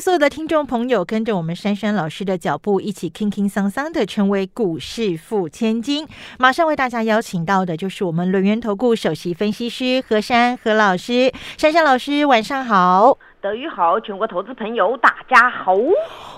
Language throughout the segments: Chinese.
所有的听众朋友跟着我们珊珊老师的脚步，一起轻轻桑桑的成为股市富千金。马上为大家邀请到的就是我们轮源投顾首席分析师何珊何老师。珊珊老师，晚上好。德语好，全国投资朋友大家好。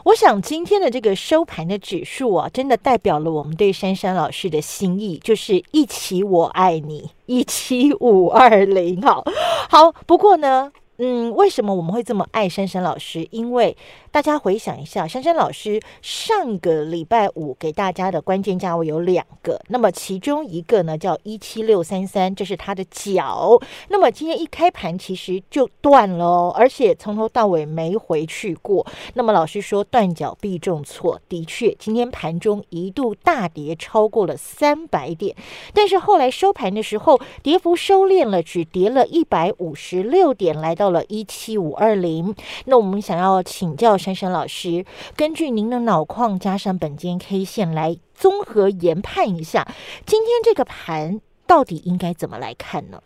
我想今天的这个收盘的指数啊，真的代表了我们对珊珊老师的心意，就是一起我爱你，一七五二零。好，好。不过呢。嗯，为什么我们会这么爱珊珊老师？因为大家回想一下，珊珊老师上个礼拜五给大家的关键价位有两个，那么其中一个呢叫一七六三三，这是它的脚。那么今天一开盘其实就断了，而且从头到尾没回去过。那么老师说断脚必重挫，的确，今天盘中一度大跌超过了三百点，但是后来收盘的时候，跌幅收敛了，只跌了一百五十六点，来到。到了一七五二零，那我们想要请教珊珊老师，根据您的脑矿加上本间 K 线来综合研判一下，今天这个盘到底应该怎么来看呢？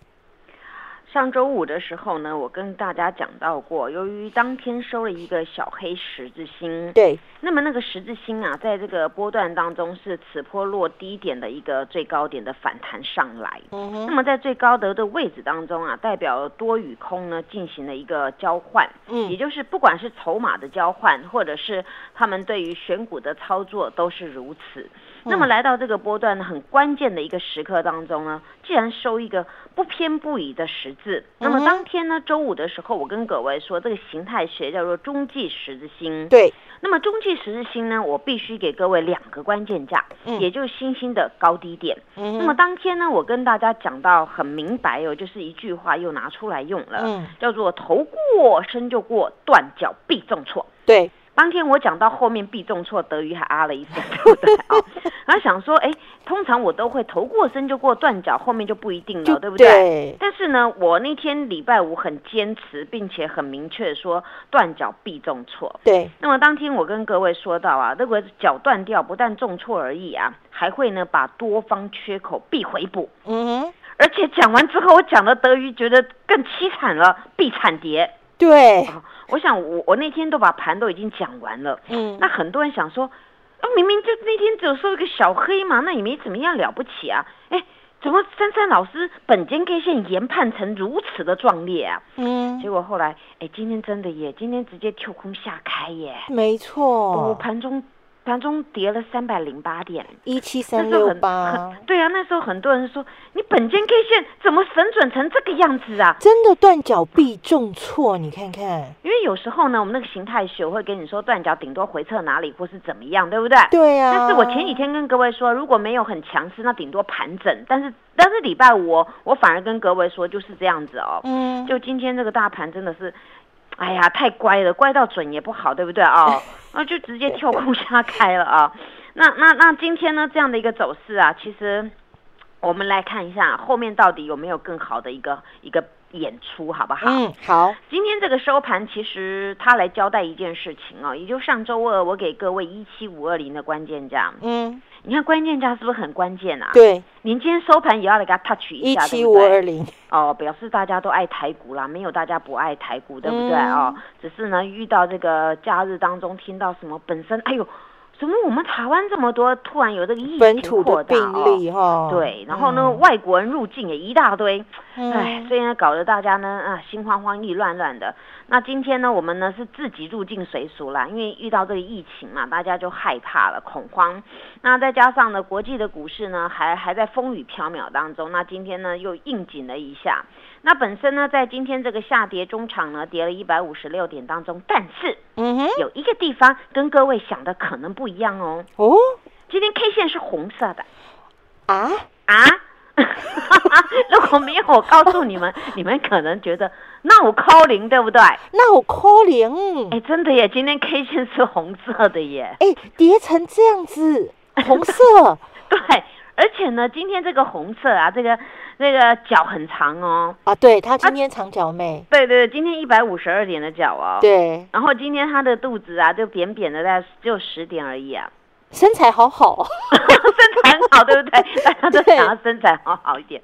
上周五的时候呢，我跟大家讲到过，由于当天收了一个小黑十字星，对，那么那个十字星啊，在这个波段当中是此波落低点的一个最高点的反弹上来，嗯，那么在最高德的位置当中啊，代表多与空呢进行了一个交换，嗯，也就是不管是筹码的交换，或者是他们对于选股的操作都是如此。那么来到这个波段呢，很关键的一个时刻当中呢，既然收一个不偏不倚的十字，那么当天呢，周五的时候，我跟各位说，这个形态学叫做中继十字星。对。那么中继十字星呢，我必须给各位两个关键价，也就是星星的高低点。嗯。那么当天呢，我跟大家讲到很明白哦，就是一句话又拿出来用了，叫做头过身就过，断脚必重挫。对。当天我讲到后面必中错，德瑜还啊了一声，对不对啊？然后想说，哎，通常我都会头过身就过断脚，后面就不一定了，对不对？但是呢，我那天礼拜五很坚持，并且很明确说断脚必中错。对。那么当天我跟各位说到啊，如果脚断掉，不但重挫而已啊，还会呢把多方缺口必回补。嗯。而且讲完之后，我讲的德瑜觉得更凄惨了，必惨跌。对。我想，我我那天都把盘都已经讲完了。嗯，那很多人想说，啊，明明就那天只有收一个小黑嘛，那也没怎么样了不起啊。哎，怎么珊珊老师本间 K 线研判成如此的壮烈啊？嗯，结果后来，哎，今天真的耶，今天直接跳空下开耶。没错，我盘中。盘中跌了三百零八点，一七三六八。对啊，那时候很多人说，你本间 K 线怎么神准成这个样子啊？真的断脚必重挫，你看看。因为有时候呢，我们那个形态学会跟你说断脚顶多回撤哪里或是怎么样，对不对？对啊。但是我前几天跟各位说，如果没有很强势，那顶多盘整。但是但是礼拜五，我反而跟各位说就是这样子哦。嗯。就今天这个大盘真的是。哎呀，太乖了，乖到准也不好，对不对啊？那就直接跳空下开了啊！那那那今天呢，这样的一个走势啊，其实我们来看一下后面到底有没有更好的一个一个演出，好不好？嗯，好。今天这个收盘，其实它来交代一件事情哦，也就上周二我给各位一七五二零的关键价，嗯。你看关键价是不是很关键啊？对，您今天收盘也要来给它 touch 一下，一七五二零哦，表示大家都爱台股啦，没有大家不爱台股，对不对哦？只是呢，遇到这个假日当中听到什么本身，哎呦。怎么我们台湾这么多突然有这个疫情扩大哦？对，然后呢，外国人入境也一大堆，哎，所以呢，搞得大家呢啊心慌慌、意乱乱的。那今天呢，我们呢是自己入境随俗啦，因为遇到这个疫情嘛，大家就害怕了、恐慌。那再加上呢，国际的股市呢还还在风雨飘渺当中，那今天呢又应景了一下。那本身呢，在今天这个下跌中场呢，跌了一百五十六点当中，但是，嗯哼，有一个地方跟各位想的可能不一样哦。哦，今天 K 线是红色的，啊啊！如果没有我告诉你们，你们可能觉得那我 calling 对不对？那我 calling，哎，真的耶，今天 K 线是红色的耶，哎，叠成这样子，红色，对。而且呢，今天这个红色啊，这个那个脚很长哦。啊，对，它今天长脚妹。对对，今天一百五十二点的脚哦。对。然后今天它的肚子啊，就扁扁的，在只有十点而已啊。身材好好，哦 身材很好，对不对？大家都想要身材好好一点。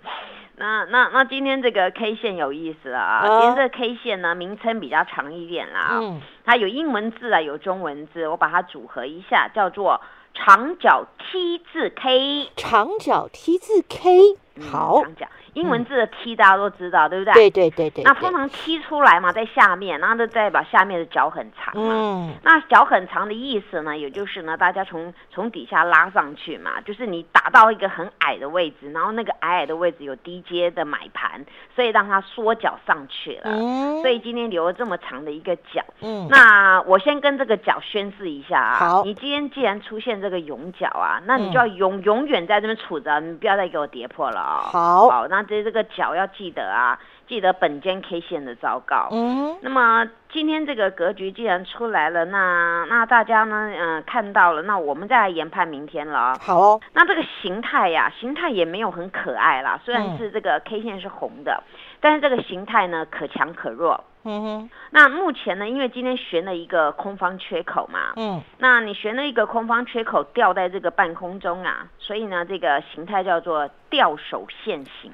那那那今天这个 K 线有意思了啊！今天这个 K 线呢，名称比较长一点啦。嗯。它有英文字啊，有中文字，我把它组合一下，叫做长角 T 字 K。长角 T 字 K。好。长角。英文字的 T 大家都知道，对不对？对对对对。那通常 T 出来嘛，在下面，然后就代表下面的脚很长嘛。嗯。那脚很长的意思呢，也就是呢，大家从从底下拉上去嘛，就是你打到一个很矮的位置，然后那个矮矮的位置有低阶的买盘，所以让它缩脚上去了。嗯。所以今天留了这么长的一个脚。嗯。那我先跟这个脚宣誓一下啊。好。你今天既然出现这个永脚啊，那你就要永永远在这边杵着，你不要再给我跌破了啊。好。好，那。这这个脚要记得啊，记得本间 K 线的糟糕。嗯，那么今天这个格局既然出来了，那那大家呢，嗯，看到了，那我们再来研判明天了啊。好哦。那这个形态呀，形态也没有很可爱啦，虽然是这个 K 线是红的，但是这个形态呢，可强可弱。嗯哼。那目前呢，因为今天悬了一个空方缺口嘛，嗯，那你悬了一个空方缺口吊在这个半空中啊，所以呢，这个形态叫做吊手现形。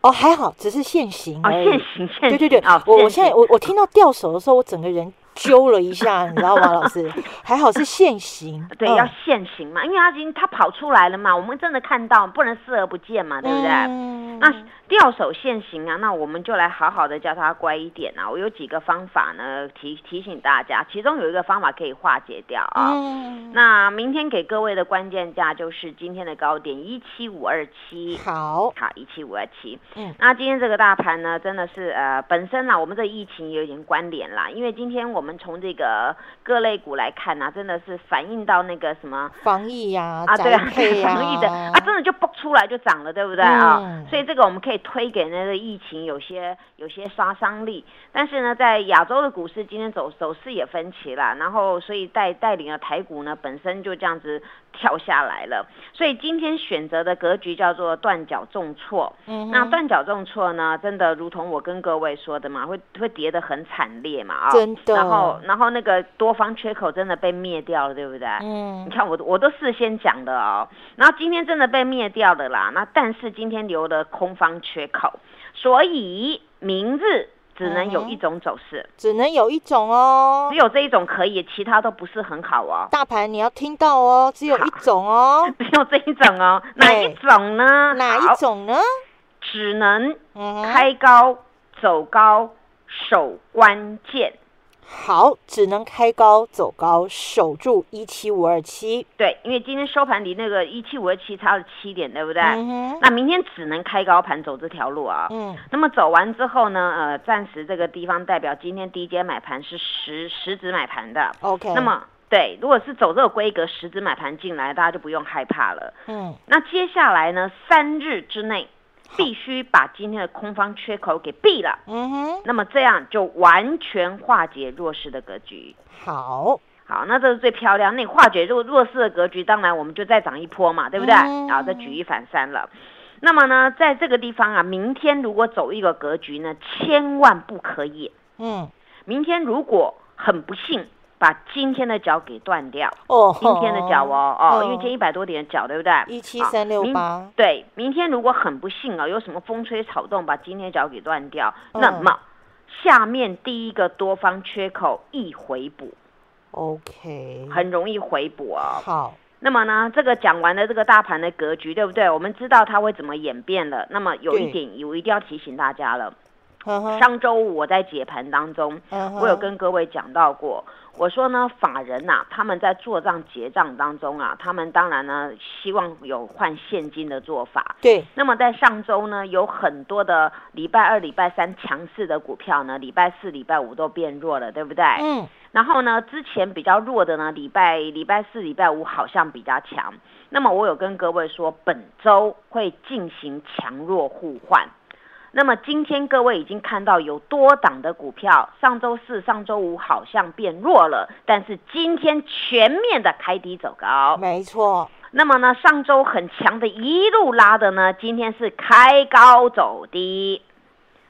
哦，还好，只是现行哦，现行，现对对对啊，我我现在我我听到吊手的时候，我整个人揪了一下，你知道吗，老师？还好是现行，对，要现行嘛，因为他已经他跑出来了嘛，我们真的看到，不能视而不见嘛，对不对？嗯那。掉手现行啊，那我们就来好好的教他乖一点啊。我有几个方法呢，提提醒大家，其中有一个方法可以化解掉啊。那明天给各位的关键价就是今天的高点一七五二七。好，好一七五二七。嗯，那今天这个大盘呢，真的是呃，本身呢，我们这疫情有点关联啦，因为今天我们从这个各类股来看呢，真的是反映到那个什么防疫呀，啊对啊，防疫的啊，真的就蹦出来就涨了，对不对啊？所以这个我们可以。推给那个疫情有些有些杀伤力，但是呢，在亚洲的股市今天走走势也分歧了，然后所以带带领了台股呢本身就这样子跳下来了，所以今天选择的格局叫做断脚重挫。嗯，那断脚重挫呢，真的如同我跟各位说的嘛，会会跌得很惨烈嘛啊，真的。然后然后那个多方缺口真的被灭掉了，对不对？嗯，你看我我都事先讲的哦，然后今天真的被灭掉了啦，那但是今天留的空方。缺口，所以明日只能有一种走势，只能有一种哦，只有这一种可以，其他都不是很好哦。大盘你要听到哦，只有一种哦，只有这一种哦，哪一种呢？哪一种呢？只能开高走高，守关键。好，只能开高走高，守住一七五二七。对，因为今天收盘离那个一七五二七差了七点，对不对？嗯那明天只能开高盘走这条路啊。嗯。那么走完之后呢？呃，暂时这个地方代表今天低阶买盘是十十指买盘的。OK。那么对，如果是走这个规格十指买盘进来，大家就不用害怕了。嗯。那接下来呢？三日之内。必须把今天的空方缺口给闭了，嗯哼，那么这样就完全化解弱势的格局。好，好，那这是最漂亮。那化解弱弱势的格局，当然我们就再涨一波嘛，对不对？然后再举一反三了。那么呢，在这个地方啊，明天如果走一个格局呢，千万不可以。嗯，明天如果很不幸。把今天的脚给断掉哦，今天的脚哦哦，因为今天一百多点的脚，对不对？一七三六八。对，明天如果很不幸啊，有什么风吹草动把今天脚给断掉，那么下面第一个多方缺口易回补，OK，很容易回补哦。好，那么呢，这个讲完了这个大盘的格局，对不对？我们知道它会怎么演变了。那么有一点，我一定要提醒大家了。上周五我在解盘当中，我有跟各位讲到过。我说呢，法人呐，他们在做账结账当中啊，他们当然呢希望有换现金的做法。对。那么在上周呢，有很多的礼拜二、礼拜三强势的股票呢，礼拜四、礼拜五都变弱了，对不对？嗯。然后呢，之前比较弱的呢，礼拜礼拜四、礼拜五好像比较强。那么我有跟各位说，本周会进行强弱互换。那么今天各位已经看到有多档的股票，上周四、上周五好像变弱了，但是今天全面的开低走高，没错。那么呢，上周很强的一路拉的呢，今天是开高走低，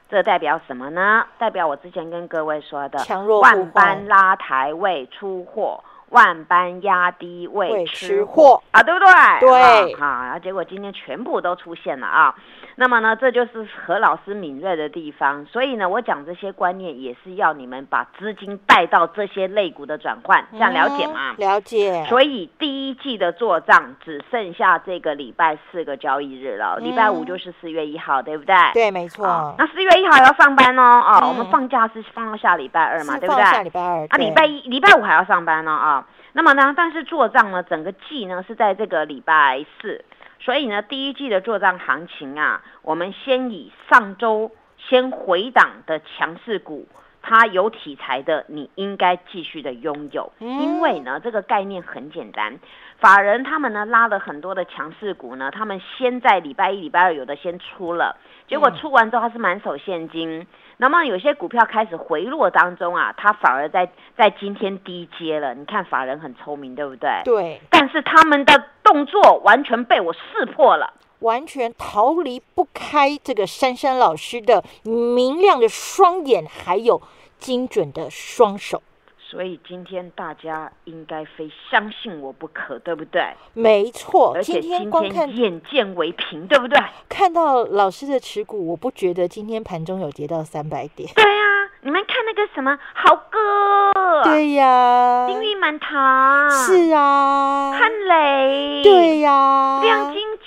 这代表什么呢？代表我之前跟各位说的强弱万般拉抬未出货。万般压低未吃货啊，对不对？对，好，结果今天全部都出现了啊。那么呢，这就是何老师敏锐的地方。所以呢，我讲这些观念也是要你们把资金带到这些类股的转换，这样了解吗？了解。所以第一季的做账只剩下这个礼拜四个交易日了，礼拜五就是四月一号，对不对？对，没错。那四月一号要上班哦，哦，我们放假是放到下礼拜二嘛，对不对？下礼拜二。啊，礼拜一、礼拜五还要上班呢啊。那么呢？但是做账呢，整个季呢是在这个礼拜四，所以呢，第一季的做账行情啊，我们先以上周先回档的强势股，它有题材的，你应该继续的拥有，因为呢，这个概念很简单，法人他们呢拉了很多的强势股呢，他们先在礼拜一、礼拜二有的先出了，结果出完之后它是满手现金。那么有些股票开始回落当中啊，它反而在在今天低接了。你看法人很聪明，对不对？对。但是他们的动作完全被我识破了，完全逃离不开这个珊珊老师的明亮的双眼，还有精准的双手。所以今天大家应该非相信我不可，对不对？没错，而且今天光看眼见为凭，对不对？看到老师的持股，我不觉得今天盘中有跌到三百点。对啊，你们看那个什么豪哥，对呀，金玉满堂，是啊，汉雷，对呀，亮晶晶，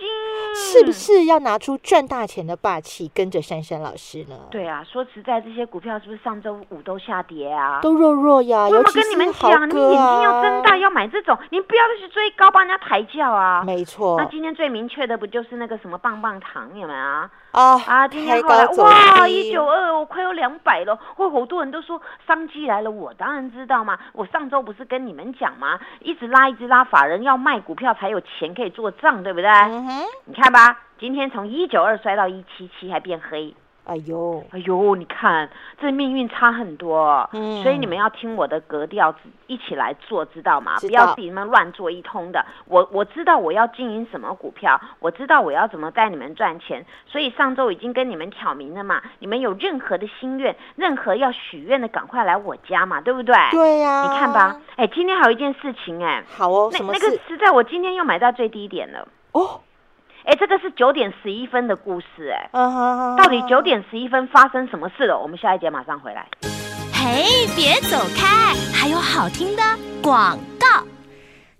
是不是要拿出赚大钱的霸气，跟着珊珊老师呢？对啊，说实在，这些股票是不是上周五都下跌啊？都弱弱呀。我跟你们讲，你眼睛要睁大，要买这种，你不要再去追高，帮人家抬轿啊！没错。那今天最明确的不就是那个什么棒棒糖有没有啊？啊啊！今天后来哇，一九二，我快要两百了。会，好多人都说商机来了，我当然知道嘛。我上周不是跟你们讲吗？一直拉，一直拉，法人要卖股票才有钱可以做账，对不对？你看吧，今天从一九二摔到一七七，还变黑。哎呦，哎呦，你看这命运差很多，嗯，所以你们要听我的格调，一起来做，知道吗？不要自己们乱做一通的。我我知道我要经营什么股票，我知道我要怎么带你们赚钱，所以上周已经跟你们挑明了嘛。你们有任何的心愿，任何要许愿的，赶快来我家嘛，对不对？对呀。你看吧，哎，今天还有一件事情，哎，好哦，那那个实在，我今天又买到最低点了哦。哎，这个是九点十一分的故事，哎，到底九点十一分发生什么事了？我们下一节马上回来。嘿，别走开，还有好听的广告。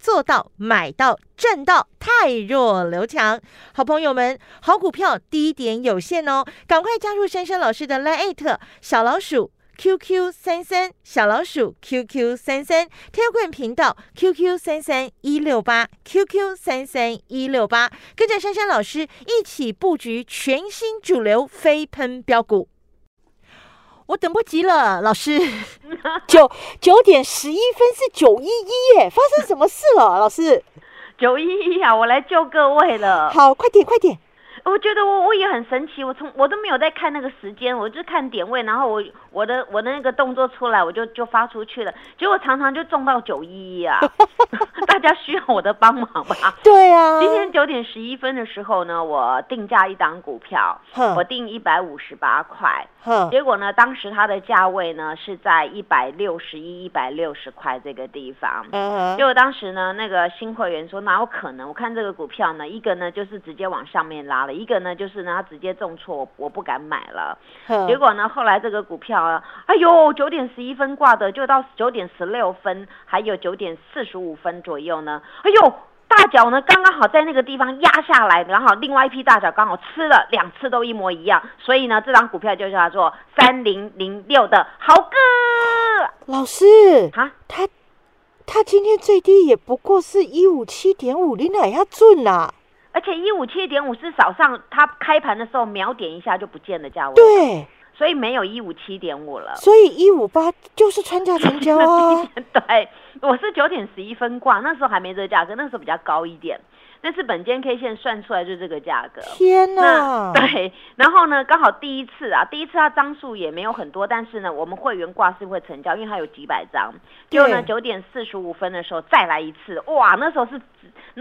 做到买到赚到，太弱留强。好朋友们，好股票低点有限哦，赶快加入珊珊老师的 Line 小老鼠 QQ 三三小老鼠 QQ 三三 t e l g r a m 频道 QQ 三三一六八 QQ 三三一六八，跟着珊珊老师一起布局全新主流飞喷标股。我等不及了，老师。九九点十一分是九一一耶，发生什么事了，老师？九一一啊，我来救各位了。好，快点，快点。我觉得我我也很神奇，我从我都没有在看那个时间，我就看点位，然后我我的我的那个动作出来，我就就发出去了，结果常常就中到九一一啊！大家需要我的帮忙吧？对啊，今天九点十一分的时候呢，我定价一档股票，我定一百五十八块，结果呢，当时它的价位呢是在一百六十一、一百六十块这个地方，结果当时呢，那个新会员说哪有可能？我看这个股票呢，一个呢就是直接往上面拉了。一个呢，就是呢，他直接重挫，我不敢买了。结果呢，后来这个股票啊，哎呦，九点十一分挂的，就到九点十六分，还有九点四十五分左右呢，哎呦，大脚呢刚刚好在那个地方压下来，然后另外一批大脚刚好吃了两次都一模一样，所以呢，这张股票就叫做三零零六的豪哥老师啊，他他今天最低也不过是一五七点五，你哪要准呐？而且一五七点五是早上它开盘的时候秒点一下就不见的价位，对，所以没有一五七点五了。所以一五八就是穿价成交啊。对，我是九点十一分挂，那时候还没这个价格，那时候比较高一点。但是本间 K 线算出来就是这个价格。天哪！对，然后呢，刚好第一次啊，第一次它张数也没有很多，但是呢，我们会员挂是会成交，因为它有几百张。结果呢，九点四十五分的时候再来一次，哇，那时候是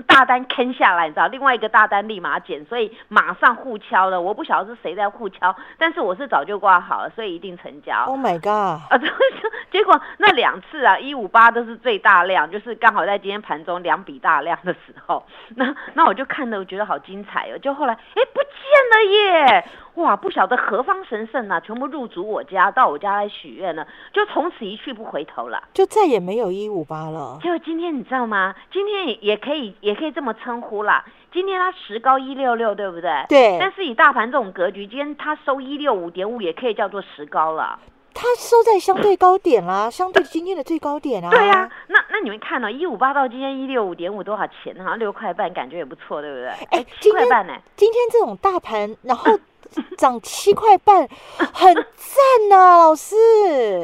大单坑下来，你知道，另外一个大单立马减，所以马上互敲了。我不晓得是谁在互敲，但是我是早就挂好了，所以一定成交。Oh my god！啊，结果那两次啊，一五八都是最大量，就是刚好在今天盘中两笔大量的时候，那。那我就看的，我觉得好精彩哦！就后来，哎，不见了耶！哇，不晓得何方神圣啊，全部入主我家，到我家来许愿了，就从此一去不回头了，就再也没有一五八了。就今天你知道吗？今天也也可以，也可以这么称呼啦。今天它实高一六六，对不对？对。但是以大盘这种格局，今天它收一六五点五，也可以叫做实高了。它收在相对高点啦，相对今天的最高点啊。对呀，那那你们看到一五八到今天一六五点五多少钱？好像六块半，感觉也不错，对不对？哎，七块半呢？今天这种大盘，然后涨七块半，很赞呐，老师。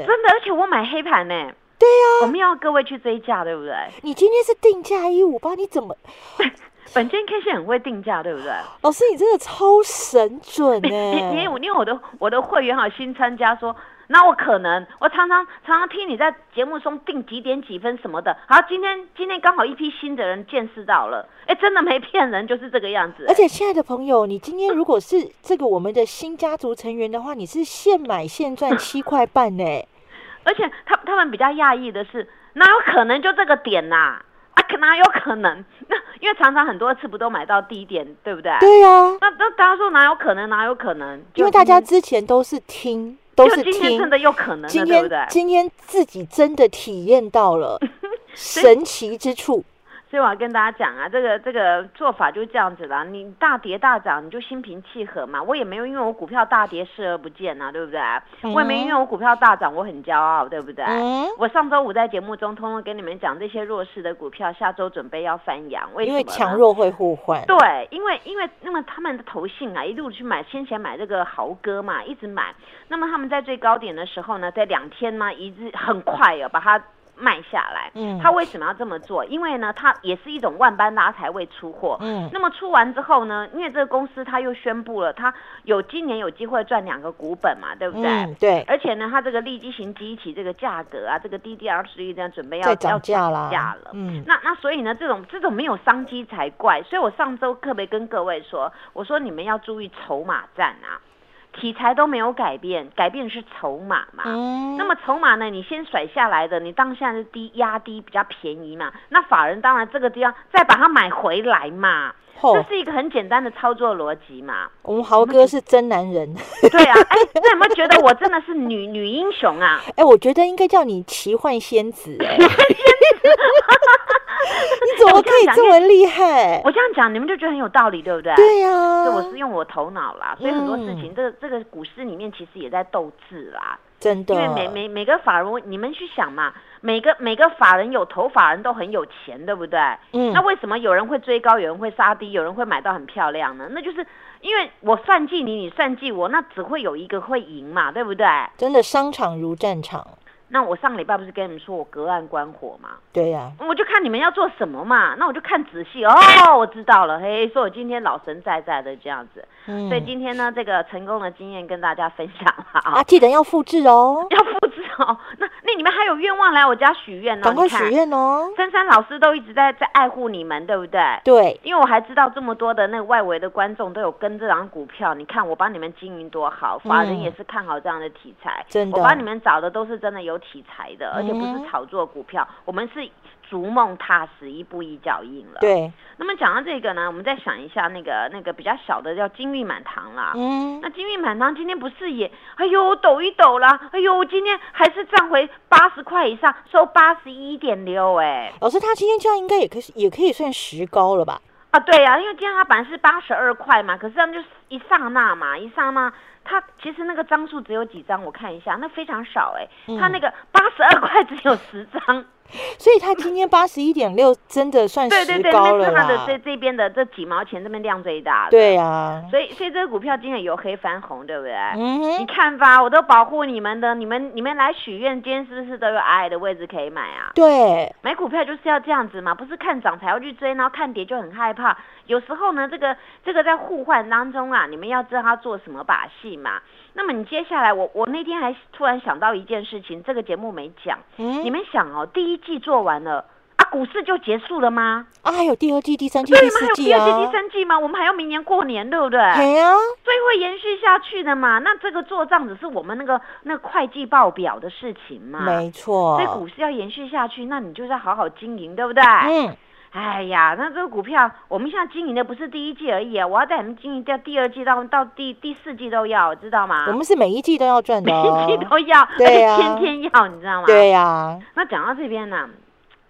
真的，而且我买黑盘呢。对呀，我们要各位去追价，对不对？你今天是定价一五八，你怎么？本间 K 线很会定价，对不对？老师，你真的超神准呢！因为因为我的我的会员好新参加说。那我可能，我常常常常听你在节目中定几点几分什么的。好，今天今天刚好一批新的人见识到了，哎，真的没骗人，就是这个样子。而且，亲爱的朋友，你今天如果是这个我们的新家族成员的话，你是现买现赚 七块半呢。而且，他他们比较讶异的是，哪有可能就这个点呐？啊，哪有可能？那因为常常很多次不都买到低点，对不对？对呀。那那大家说哪有可能？哪有可能？因为大家之前都是听。都是听，真的有可能，今天今天自己真的体验到了 神奇之处。所以我要跟大家讲啊，这个这个做法就是这样子啦。你大跌大涨，你就心平气和嘛。我也没有因为我股票大跌视而不见呐，对不对？我也没因为我股票大涨我很骄傲，对不对？我上周五在节目中通通跟你们讲，这些弱势的股票下周准备要翻扬，为什么？因为强弱会互换。对，因为因为那么他们的投信啊，一路去买，先前买这个豪哥嘛，一直买。那么他们在最高点的时候呢，在两天嘛，一日很快啊，把它。卖下来，嗯，他为什么要这么做？因为呢，他也是一种万般拉才未出货，嗯，那么出完之后呢，因为这个公司他又宣布了，他有今年有机会赚两个股本嘛，对不对？嗯，对。而且呢，他这个利基型机器这个价格啊，这个 DDR 十一这样准备要要涨价了，嗯，那那所以呢，这种这种没有商机才怪。所以我上周特别跟各位说，我说你们要注意筹码战啊。题材都没有改变，改变的是筹码嘛。嗯。那么筹码呢？你先甩下来的，你当下是低压低比较便宜嘛。那法人当然这个地方再把它买回来嘛。这是一个很简单的操作逻辑嘛。我们豪哥是真男人。对啊，哎，那有没有觉得我真的是女女英雄啊？哎，我觉得应该叫你奇幻仙子。哎。你怎么可以这么厉害？我这样讲，你们就觉得很有道理，对不对？对呀，我是用我头脑啦，所以很多事情，这这个股市里面其实也在斗智啦，真的。因为每每每个法人，你们去想嘛，每个每个法人有头，法人都很有钱，对不对？嗯。那为什么有人会追高，有人会杀低，有人会买到很漂亮呢？那就是因为我算计你，你算计我，那只会有一个会赢嘛，对不对？真的，商场如战场。那我上礼拜不是跟你们说我隔岸观火嘛？对呀，我就看你们要做什么嘛。那我就看仔细哦，我知道了。嘿，说我今天老神在在的这样子，所以今天呢，这个成功的经验跟大家分享了啊，记得要复制哦，要复制哦。那那你们还有愿望来我家许愿呢？赶快许愿哦！珊珊老师都一直在在爱护你们，对不对？对，因为我还知道这么多的那个外围的观众都有跟这张股票，你看我帮你们经营多好，法人也是看好这样的题材，真的，我帮你们找的都是真的有题材的。而且不是炒作股票，我们是逐梦踏实，一步一脚印了。对。那么讲到这个呢，我们再想一下那个那个比较小的叫金玉满堂啦。嗯。那金玉满堂今天不是也哎呦抖一抖啦，哎呦今天还是涨回八十块以上，收八十一点六哎。老师，他今天这样应该也可以也可以算实高了吧？啊，对呀，因为今天它本来是八十二块嘛，可是他们就一刹那嘛，一刹那，它其实那个张数只有几张，我看一下，那非常少哎、欸它那个八十二块只有十张，所以它今天八十一点六，真的算对对对，实高了那是它的。这这边的这几毛钱这边量最大的，对啊，所以所以这个股票今天由黑翻红，对不对？嗯你，看吧，我都保护你们的，你们你们来许愿，今天是不是都有矮矮的位置可以买啊？对，买股票就是要这样子嘛，不是看涨才要去追，然后看跌就很害怕。有时候呢，这个这个在互换当中啊，你们要知道他做什么把戏嘛。那么你接下来，我我那天还突然想到一件事情，这个节目没讲。嗯你们想哦，第一季做完了啊，股市就结束了吗？啊，还有第二季、第三季、对吗？还第四季有第二季、啊第，三季吗？我们还要明年过年，对不对？对啊，所以会延续下去的嘛。那这个做账只是我们那个那个会计报表的事情嘛。没错所以，股市要延续下去，那你就是要好好经营，对不对？嗯，哎呀，那这个股票，我们现在经营的不是第一季而已啊，我要带你们经营到第二季到到第第四季都要，知道吗？我们是每一季都要赚的 每哦一季都要，而且天天要，你知道吗？。对呀，那讲到这边呢、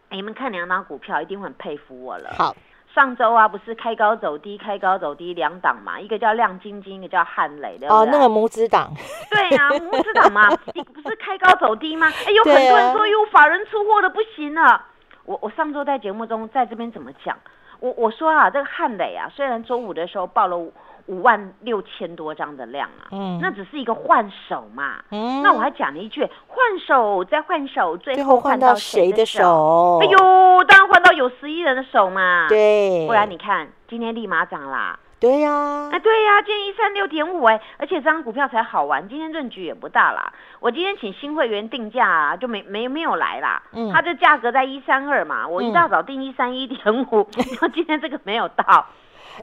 哎你们看两档股票一定会很佩服我了。好，上周啊，不是开高走低，开高走低两档嘛，一个叫亮晶晶，一个叫汉磊，对不对？哦，那个母子党，对呀、母子党嘛，你不是开高走低吗？哎，有很多人说有法人出货的不行了。我我上周在节目中在这边怎么讲？我我说啊，这个汉磊啊，虽然周五的时候报了五五万六千多张的量啊，嗯那只是一个换手嘛。嗯那我还讲了一句，换手再换手，最最后换到谁的手？手？哎，呦，当然换到有十一人的手嘛。，对，不然你看今天立马涨啦。对呀啊，，对呀、今天一三六点五哎，而且这张股票才好玩，今天润局也不大啦。我今天请新会员定价啊，就没没没有来啦。嗯它的价格在一三二嘛，我一大早定一三一点五，然后今天这个没有到。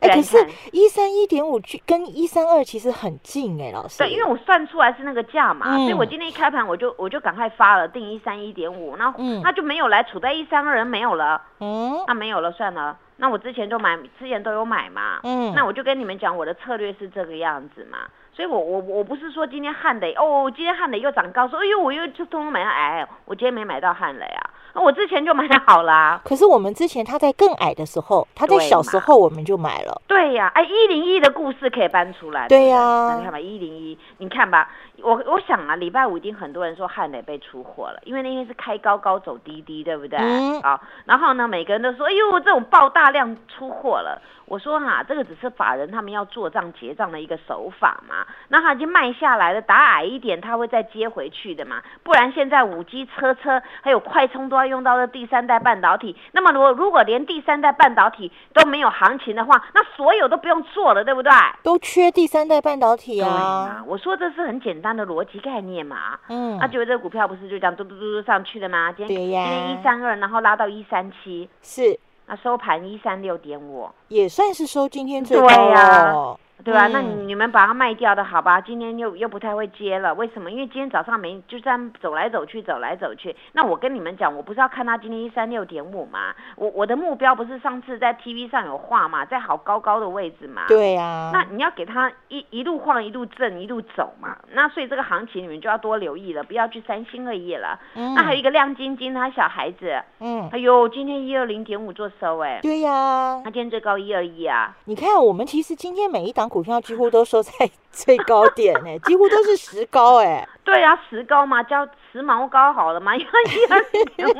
哎，可是一三一点五去跟一三二其实很近哎，老师，对，因为我算出来是那个价嘛，嗯。所以我今天一开盘我就我就赶快发了，定一三一点五，那嗯。那就没有来，处在一三二人没有了，嗯。那没有了算了。那我之前就买，之前都有买嘛，嗯，那我就跟你们讲，我的策略是这个样子嘛。所以我我我不是说今天汉磊哦，今天汉磊又涨高，说哎呦我又就通通买到，哎，我今天没买到汉磊啊，那我之前就买好啦、可是我们之前他在更矮的时候，他在小时候我们就买了，对呀、哎，一零一的故事可以搬出来。对呀那你看吧，一零一，你看吧，我我想啊，礼拜五一定很多人说汉磊被出货了，因为那天是开高高走低低，对不对？嗯好，然后呢，每个人都说，哎呦，这种爆大量出货了。我说哈、这个只是法人他们要做账结账的一个手法嘛，那它已经卖下来了，打矮一点，它会再接回去的嘛，不然现在五 G 车车还有快充都要用到这第三代半导体，那么如果如果连第三代半导体都没有行情的话，那所有都不用做了，对不对？都缺第三代半导体啊，，我说这是很简单的逻辑概念嘛。嗯。那，结果这个股票不是就这样嘟嘟嘟嘟上去的吗？今天今天一三二，然后拉到一三七，是。那收盘一三六点五。也算是收今天最对高呀。了，对吧、嗯那你你们把它卖掉的好吧？今天又又不太会接了，为什么？因为今天早上没就这样走来走去，走来走去。那我跟你们讲，我不是要看它今天一三六点五嘛？我我的目标不是上次在 TV 上有画嘛，在好高高的位置嘛。。对呀，那你要给它一一路晃一路震一路走嘛，那所以这个行情你们就要多留意了，不要去三心二意了。嗯那还有一个亮晶晶，他小孩子，嗯，哎呦，今天一二零点五做收哎、对呀他，今天最高一二一啊，你看我们其实今天每一档股票几乎都收在最高点呢，几乎都是实高哎，对啊，石膏嘛，叫时髦膏好了嘛，因 为一二零点五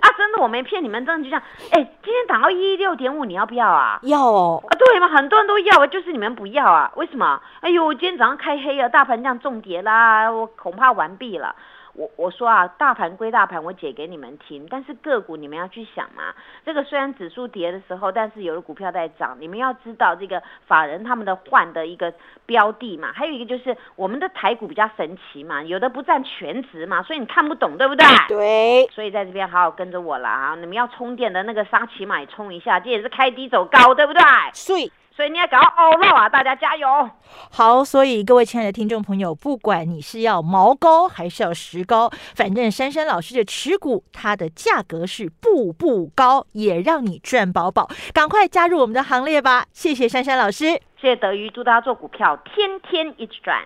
啊，真的我没骗你们，真的就这样。哎，今天涨到一六点五，你要不要啊？要哦，啊，对嘛，很多人都要啊，就是你们不要啊，为什么？哎呦，今天早上开黑啊，大盘这样重跌啦，我恐怕完毕了。我我说啊，大盘归大盘，我解给你们听，但是个股你们要去想嘛。这个虽然指数跌的时候，但是有的股票在涨，你们要知道这个法人他们的换的一个标的嘛。还有一个就是我们的台股比较神奇嘛，有的不占全值嘛，所以你看不懂，对不对？对，所以在这边好好跟着我啦啊！你们要充电的那个沙琪玛也充一下，这也是开低走高，对不对？所以所以你要赶快欧肉啊！大家加油！好，所以各位亲爱的听众朋友，不管你是要毛高还是要石膏，反正珊珊老师的持股，它的价格是步步高，也让你赚饱饱。赶快加入我们的行列吧！谢谢珊珊老师。谢谢德瑜，祝大家做股票天天一直赚。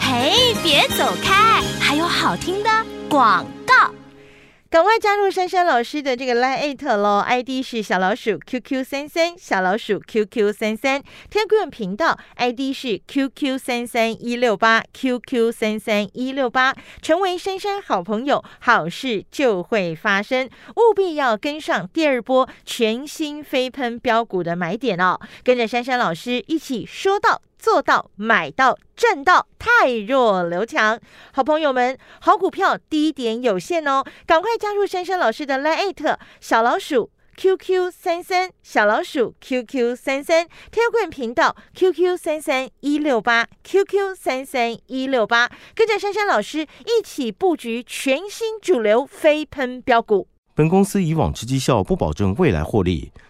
嘿，别走开，还有好听的广告。赶快加入珊珊老师的这个 Line 特喽，ID 是小老鼠 QQ 三三，小老鼠 QQ 三三，Telegram 频道 ID 是 QQ 三三一六八，QQ 三三一六八，成为珊珊好朋友，好事就会发生，务必要跟上第二波全新飞喷标股的买点哦，跟着珊珊老师一起说到。做到买到赚到，太弱留强。好朋友们，好股票低点有限哦，赶快加入珊珊老师的 Line 小老鼠 QQ 三三小老鼠 QQ 三三 Telegram 频道 QQ 三三一六八 QQ 三三一六八，跟着珊珊老师一起布局全新主流飞喷标股。本公司以往之绩效不保证未来获利，